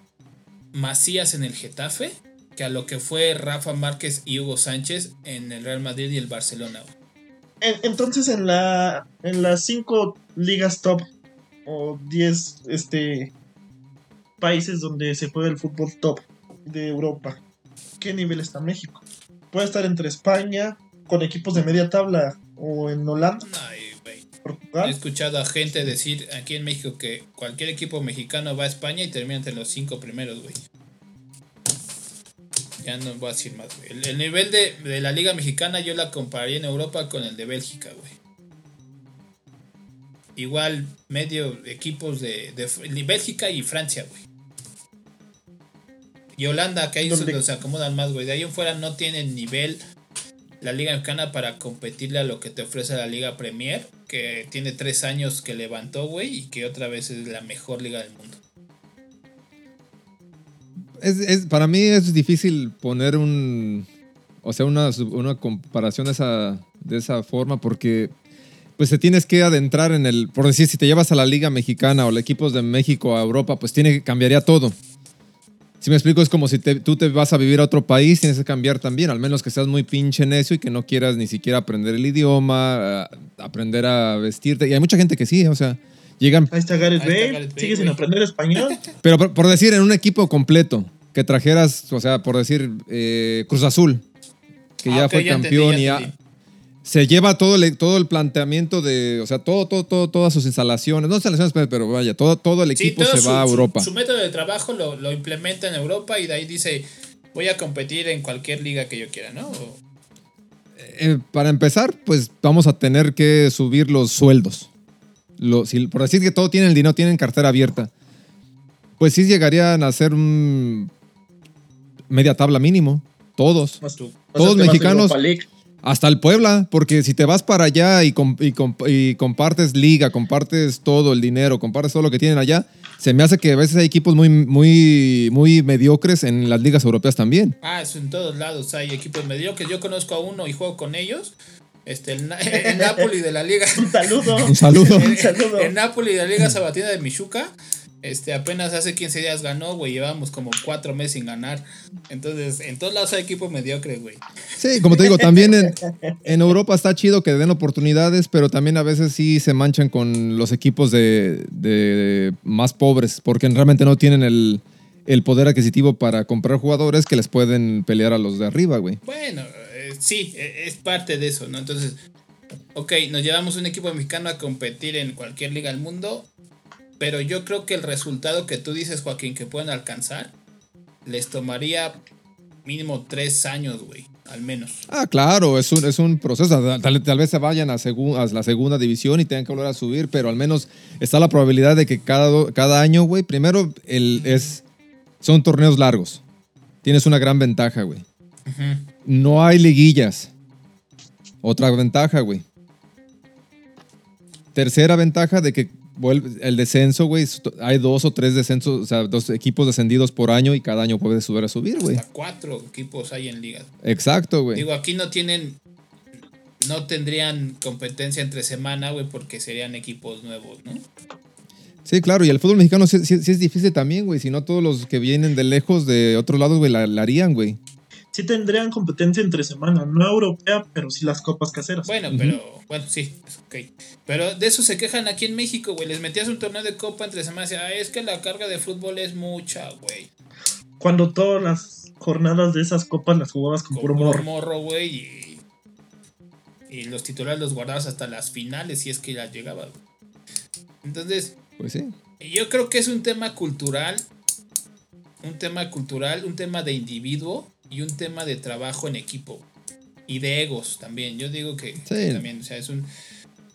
Macías en el Getafe que a lo que fue Rafa Márquez y Hugo Sánchez en el Real Madrid y el Barcelona. Entonces en la en las cinco ligas top o diez este países donde se juega el fútbol top de Europa, ¿qué nivel está México? Puede estar entre España con equipos de media tabla o en Holanda. He escuchado a gente decir aquí en México que cualquier equipo mexicano va a España y termina entre los cinco primeros, güey ya no voy a decir más, El, nivel de, la Liga Mexicana yo la compararía en Europa con el de Bélgica, güey. Igual, medio equipos de, de, Bélgica y Francia, güey. Y Holanda, que ahí se, se acomodan más, güey. De ahí en fuera no tienen nivel la Liga Mexicana para competirle a lo que te ofrece la Liga Premier, que tiene tres años que levantó, güey, y que otra vez es la mejor liga del mundo es, para mí es difícil poner un, o sea, una, una comparación de esa, de esa forma porque pues te tienes que adentrar en el, por decir, si te llevas a la Liga Mexicana o los equipos de México a Europa, pues tiene, cambiaría todo. Si me explico, es como si tú te vas a vivir a otro país, tienes que cambiar también, al menos que seas muy pinche necio y que no quieras ni siquiera aprender el idioma, aprender a vestirte. Y hay mucha gente que sí, o sea, Llegan. Ahí está Gareth Bale. Sigue sin aprender español. Pero por, decir, en un equipo completo, que trajeras, o sea, por decir, eh, Cruz Azul. que ya ah, fue campeón y se lleva todo el, todo el planteamiento de, o sea, todo, todo, todo, todas sus instalaciones, no instalaciones, pero vaya, todo, todo el equipo se va a Europa. Su, método de trabajo lo, lo, implementa en Europa y de ahí dice, voy a competir en cualquier liga que yo quiera, ¿no? Eh, para empezar, pues vamos a tener que subir los sueldos. Por decir que todo tiene el dinero, tienen cartera abierta. Pues sí llegarían a ser un media tabla mínimo. Todos. todos mexicanos. Hasta el Puebla, porque si te vas para allá y, y, compartes liga, compartes todo el dinero, compartes todo lo que tienen allá, se me hace que a veces hay equipos muy, muy, muy mediocres en las ligas europeas también. Ah, eso en todos lados hay equipos mediocres. Yo conozco a uno y juego con ellos. Este, el, Napoli de la liga. Un saludo. Un saludo. El, Napoli de la liga sabatina de Michuca este, apenas hace 15 días ganó, güey. Llevamos como cuatro meses sin ganar. Entonces, en todos lados hay equipos mediocres, güey. Sí, como te digo, también en, Europa está chido que den oportunidades, pero también a veces sí se manchan con los equipos de, más pobres, porque realmente no tienen el, poder adquisitivo para comprar jugadores que les pueden pelear a los de arriba, güey. Bueno, eh, sí, e, es parte de eso, ¿no? Entonces, ok, nos llevamos un equipo mexicano a competir en cualquier liga del mundo pero yo creo que el resultado que tú dices, Joaquín, que pueden alcanzar, les tomaría mínimo tres años, güey, al menos. Ah, claro, es un, es un proceso. Tal, vez se vayan a, la segunda división y tengan que volver a subir, pero al menos está la probabilidad de que cada, cada año, güey, primero es, son torneos largos. Tienes una gran ventaja, güey. No hay liguillas. Otra ventaja, güey. Tercera ventaja de que el descenso, güey, hay dos o tres descensos, o sea, dos equipos descendidos por año y cada año puede subir a subir, güey. Hasta cuatro equipos hay en liga. Exacto, güey. Digo, aquí no tienen, no tendrían competencia entre semana, güey, porque serían equipos nuevos, ¿no? Sí, claro, y el fútbol mexicano sí, es difícil también, güey. Si no, todos los que vienen de lejos, de otros lados, güey, la, la harían, güey sí tendrían competencia entre semana, no europea, pero sí las copas caseras. Bueno, pero, bueno, sí, ok. Pero de eso se quejan aquí en México, güey. Les metías un torneo de copa entre semanas y ah, es que la carga de fútbol es mucha, güey. Cuando todas las jornadas de esas copas las jugabas con, puro morro. morro, güey, y, y, los titulares los guardabas hasta las finales si es que ya llegaba. Entonces, pues sí. Yo creo que es un tema cultural, un tema cultural, un tema de individuo y un tema de trabajo en equipo y de egos también. Yo digo que también, o sea, es un,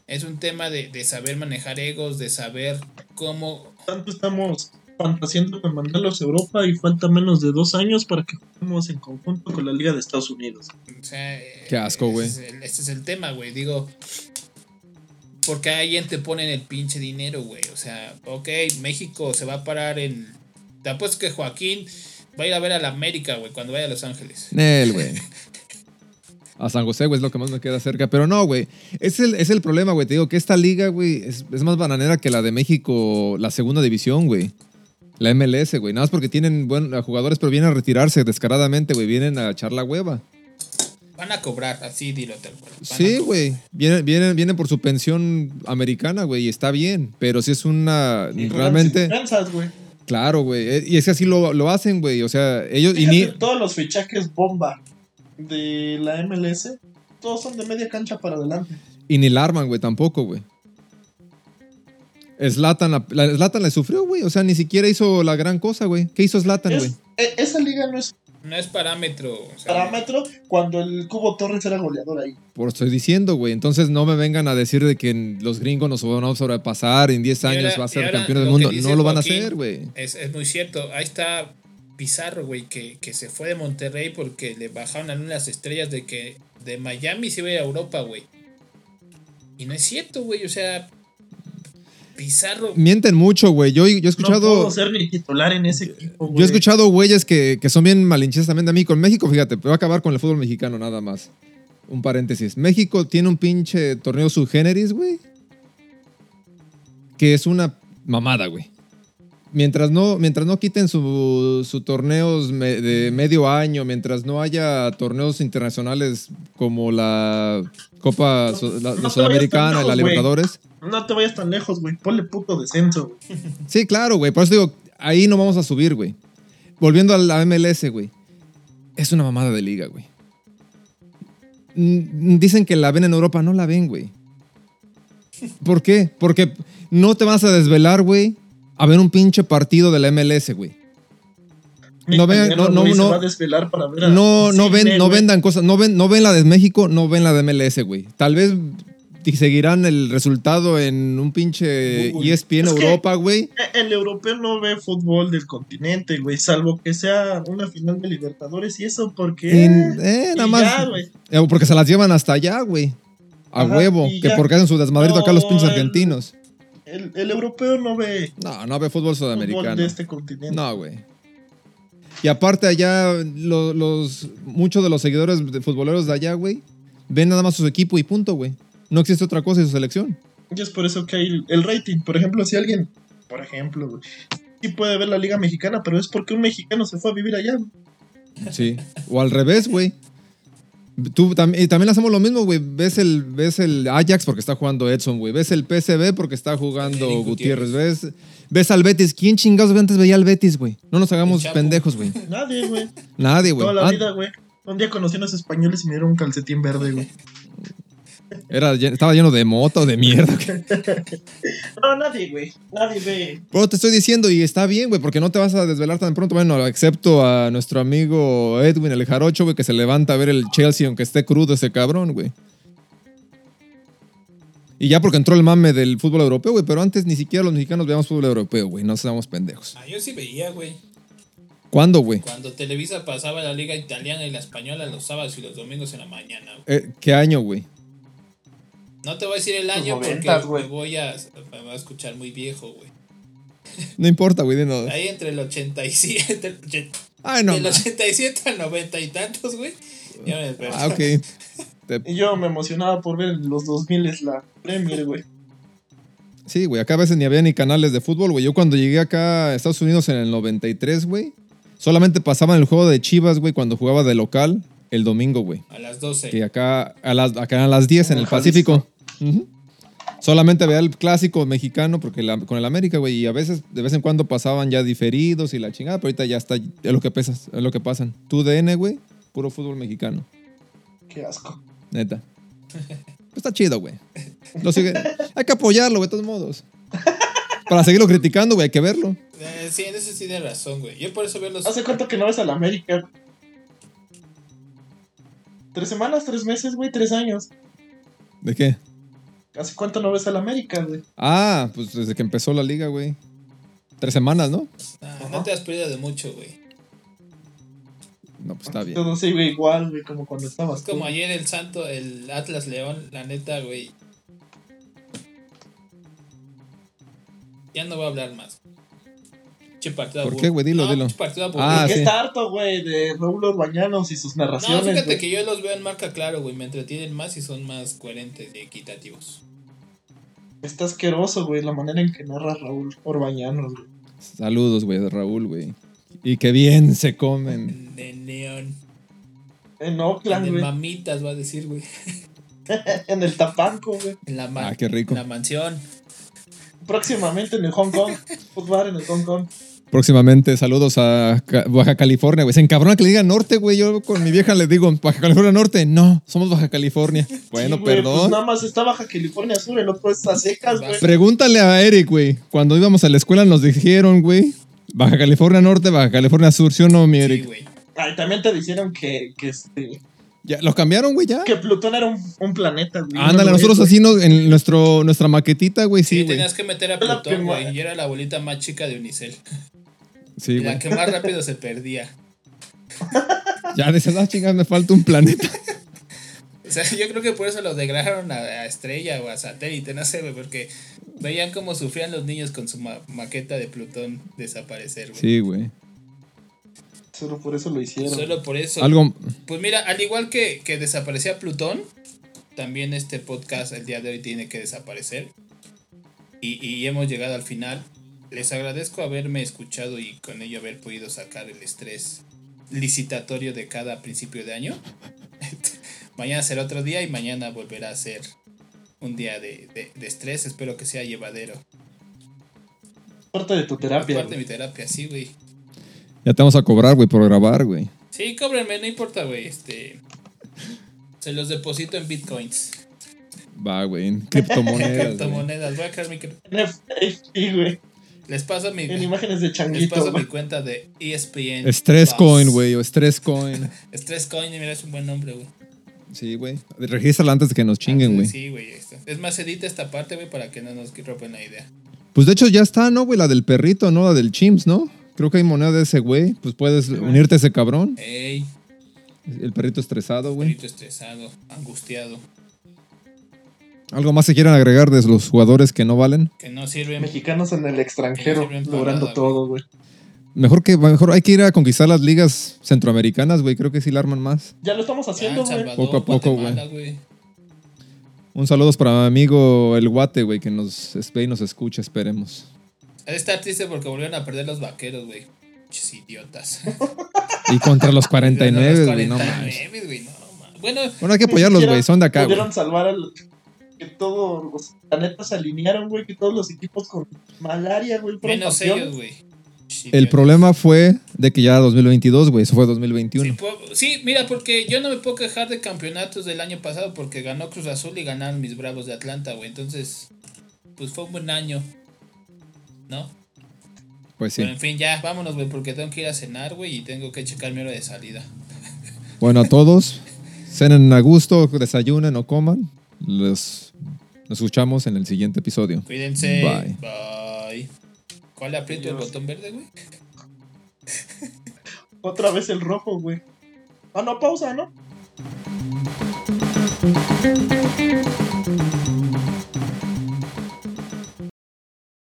es un tema de, saber manejar egos, de saber cómo... Tanto estamos fantaseando con mandarlos a Europa y falta menos de dos años para que juguemos en conjunto con la Liga de Estados Unidos. O sea, Qué asco, güey. Este, es el tema, güey. Digo, porque alguien te pone el pinche dinero, güey. O sea, ok, México se va a parar en... Te apuesto que Joaquín Va a ir a ver a la América, güey, cuando vaya a Los Ángeles. Nel, güey. A San José, güey, es lo que más me queda cerca. Pero no, güey. Es el, es el problema, güey. Te digo que esta liga, güey, es, más bananera que la de México, la segunda división, güey. La MLS, güey. Nada más porque tienen buenos jugadores, pero vienen a retirarse descaradamente, güey. Vienen a echar la hueva. Van a cobrar, así dilo. Sí, güey. Vienen, vienen, vienen por su pensión americana, güey. Y está bien. Pero si es una. realmente. güey. Claro, güey. Eh, y es que así lo, hacen, güey. O sea, ellos. Todos los fichajes bomba de la MLS, todos son de media cancha para adelante. Y ni la arman, güey, tampoco, güey. Slatan, le sufrió, güey. O sea, ni siquiera hizo la gran cosa, güey. ¿Qué hizo Slatan, güey? E, esa liga no es no es parámetro. parámetro cuando el Cubo Torres era goleador ahí. Por estoy diciendo, güey. Entonces no me vengan a decir de que los gringos nos van a sobrepasar, en 10 años va a ser campeón del mundo. No lo van a hacer, güey. Es, muy cierto. Ahí está Pizarro, güey, que, que, se fue de Monterrey porque le bajaron a las estrellas de que de Miami se iba a Europa, güey. Y no es cierto, güey. O sea, Pizarro. Mienten mucho, güey. Yo, yo he escuchado. No puedo ser ni titular en ese equipo, Yo he escuchado güeyes que, que son bien malinchistas también de mí. Con México, fíjate, voy a acabar con el fútbol mexicano nada más. Un paréntesis. México tiene un pinche torneo subgéneris, güey. Que es una mamada, güey. Mientras no, mientras no quiten sus su torneos de medio año, mientras no haya torneos internacionales como la Copa Sudamericana y la Libertadores. No te vayas tan lejos, güey. Ponle puto descenso, güey. Sí, claro, güey. Por eso digo, ahí no vamos a subir, güey. Volviendo a la MLS, güey. Es una mamada de liga, güey. dicen que la ven en Europa, no la ven, güey. ¿Por qué? Porque no te vas a desvelar, güey, a ver un pinche partido de la MLS, güey. No ven, no, no, no, no, no, ven, no vendan cosas, no ven, no ven la de México, no ven la de MLS, güey. Tal vez seguirán el resultado en un pinche ESPN Europa, güey. El europeo no ve fútbol del continente, güey, salvo que sea una final de Libertadores y eso porque... eh, nada más. Eh, porque se las llevan hasta allá, güey. A huevo. Que porque hacen su desmadrito acá los pinches argentinos. El, europeo no ve... No, no ve fútbol sudamericano. Fútbol de este continente. No, güey. Y aparte allá, los, muchos de los seguidores de futboleros de allá, güey, ven nada más su equipo y punto, güey. No existe otra cosa en su selección. Y es por eso que hay el rating. Por ejemplo, si alguien, por ejemplo, güey, sí puede ver la Liga Mexicana, pero es porque un mexicano se fue a vivir allá. Sí. O al revés, güey. Tú y también hacemos lo mismo, güey. Ves el, ves el Ajax porque está jugando Edson, güey. Ves el PSV porque está jugando Gutiérrez. Ves, ves al Betis. ¿Quién chingados antes veía al Betis, güey? No nos hagamos pendejos, güey. Nadie, güey. Nadie, güey. Toda la ah. vida, güey. Un día conocí a unos españoles y me dieron un calcetín verde, güey. Era, estaba lleno de moto, de mierda. no, nadie, güey. Nadie ve. Pero te estoy diciendo, y está bien, güey, porque no te vas a desvelar tan pronto. Bueno, excepto a nuestro amigo Edwin, el jarocho, güey, que se levanta a ver el Chelsea aunque esté crudo ese cabrón, güey. Y ya porque entró el mame del fútbol europeo, güey, pero antes ni siquiera los mexicanos veíamos fútbol europeo, güey, no seamos pendejos. Ah, yo sí veía, güey. ¿Cuándo, güey? Cuando Televisa pasaba la liga italiana y la española los sábados y los domingos en la mañana. Eh, ¿Qué año, güey? No te voy a decir el año porque me voy a, me a escuchar muy viejo, güey. No importa, güey, de nada. Ahí entre el 87, Ay, no, del 87 al 90 y tantos, güey. Ya me Ah, ok. Y yo me emocionaba por ver en los 2000 es la Premier, güey. Sí, güey, acá a veces ni había ni canales de fútbol, güey. Yo cuando llegué acá a Estados Unidos en el 93, güey, solamente pasaban el juego de Chivas, güey, cuando jugaba de local el domingo, güey. A las 12. Y acá a las, acá a las 10 en el Pacífico. Solamente veía el clásico mexicano porque con el América, güey, y a veces, de vez en cuando pasaban ya diferidos y la chingada, pero ahorita ya está, es lo que pesas, es lo que pasan. Tu DN, güey, puro fútbol mexicano. Qué asco. Neta. está chido, güey. hay que apoyarlo, güey, de todos modos. Para seguirlo criticando, güey, hay que verlo. Eh, sí, en eso sí tiene razón, güey. Yo por eso veo los. ¿Hace cuánto que no ves al América? ¿Tres semanas? ¿Tres meses, güey? ¿Tres años? ¿De qué? ¿Hace cuánto no ves al América, güey? Ah, pues desde que empezó la liga, güey. Tres semanas, ¿no? Ah, no te has perdido de mucho, güey. No, pues está bien. Todo sigue igual, güey, como cuando estabas. Es como ayer el Santo, el Atlas León, la neta, güey. Ya no voy a hablar más. ¿Por qué, güey? Dilo, dilo. Ah, sí. está harto, güey, de Raúl Orbañanos y sus narraciones. No, fíjate que yo los veo en marca claro, güey. Me entretienen más y son más coherentes y equitativos. Está asqueroso, güey, la manera en que narra Raúl Orbañanos, güey. Saludos, güey, de Raúl, güey. Y que bien se comen. De neón. En Oakland, güey. De mamitas, va a decir, güey. en el Tapanco, güey. En la, ah, qué rico. En la mansión. Próximamente en el Hong Kong. Fútbol en el Hong Kong. Próximamente, saludos a Baja California, güey. Se encabrona que le diga norte, güey. Yo con mi vieja le digo, Baja California Norte. No, somos Baja California. Bueno, pues perdón. Pues nada más está Baja California Sur, el otro está secas, güey. Pregúntale a Eric, güey. Cuando íbamos a la escuela nos dijeron, güey. Baja California Norte, Baja California Sur, ¿sí o no, mi Eric? Sí, güey. Ay, también te dijeron que, que este. Ya, ¿Lo cambiaron, güey, ya? Que Plutón era un, planeta, güey. Ándale, nosotros así en nuestro, nuestra maquetita, güey, sí, sí tenías que meter a Plutón, güey. Y era la bolita más chica de Unicel. Sí, la que más rápido se perdía. Ya de ah, chingas, me falta un planeta. o sea, yo creo que por eso lo degradaron a, Estrella o a Satélite, no sé, güey, porque veían cómo sufrían los niños con su maqueta de Plutón desaparecer, güey. Sí, güey. Solo por eso lo hicieron. Solo por eso. Algo... Pues mira, al igual que, que desaparecía Plutón, también este podcast el día de hoy tiene que desaparecer. Y, y hemos llegado al final. Les agradezco haberme escuchado y con ello haber podido sacar el estrés licitatorio de cada principio de año. mañana será otro día y mañana volverá a ser un día de, estrés. Espero que sea llevadero. Parte de tu terapia. Parte de mi terapia, sí, güey. Ya te vamos a cobrar, güey, por grabar, güey. Sí, cóbrenme, no importa, güey. Este. Se los deposito en bitcoins. Va, güey, en criptomonedas. criptomonedas, voy a crear mi Sí, güey. Les paso mi. En imágenes de changuito. Les paso mi cuenta de ESPN. Stress Coin, güey, o Stress Coin. Stress Coin, mira, es un buen nombre, güey. Sí, güey. Regístrala antes de que nos chinguen, güey. Sí, güey. Es más, edita esta parte, güey, para que no nos rompan la idea. Pues de hecho ya está, ¿no, güey? La del perrito, ¿no? La del Chimps, ¿no? Creo que hay moneda de ese güey. Pues puedes unirte a ese cabrón. Ey. El perrito estresado, güey. El perrito estresado, angustiado. ¿Algo más se quieran agregar de los jugadores que no valen? Que no sirven. Mexicanos en el extranjero, logrando todo, güey. Mejor que mejor hay que ir a conquistar las ligas centroamericanas, güey. Creo que sí la arman más. Ya lo estamos haciendo, güey. Poco a poco, güey. Un saludo para mi amigo El Guate, güey, que nos ve y nos escucha, esperemos. Debe estar triste porque volvieron a perder los vaqueros, güey. Muchos idiotas. Y contra los 49, güey, no Bueno, bueno, hay que apoyarlos, güey, son de acá, Pudieron salvar al... Que todos los planetas se alinearon, güey, que todos los equipos con malaria, güey. Menos ellos, güey. El problema fue de que ya 2022, güey, eso fue 2021. Sí, mira, porque yo no me puedo quejar de campeonatos del año pasado porque ganó Cruz Azul y ganaron mis Bravos de Atlanta, güey. Entonces, pues fue un buen año, ¿no? Pues sí. Pero en fin, ya, vámonos, güey, porque tengo que ir a cenar, güey, y tengo que checar mi hora de salida. Bueno, a todos, cenen a gusto, desayunen o coman. Los, nos escuchamos en el siguiente episodio. Cuídense. Bye. Bye. ¿Cuál aprieto el botón verde, güey? Otra vez el rojo, güey. Ah, no, pausa, ¿no?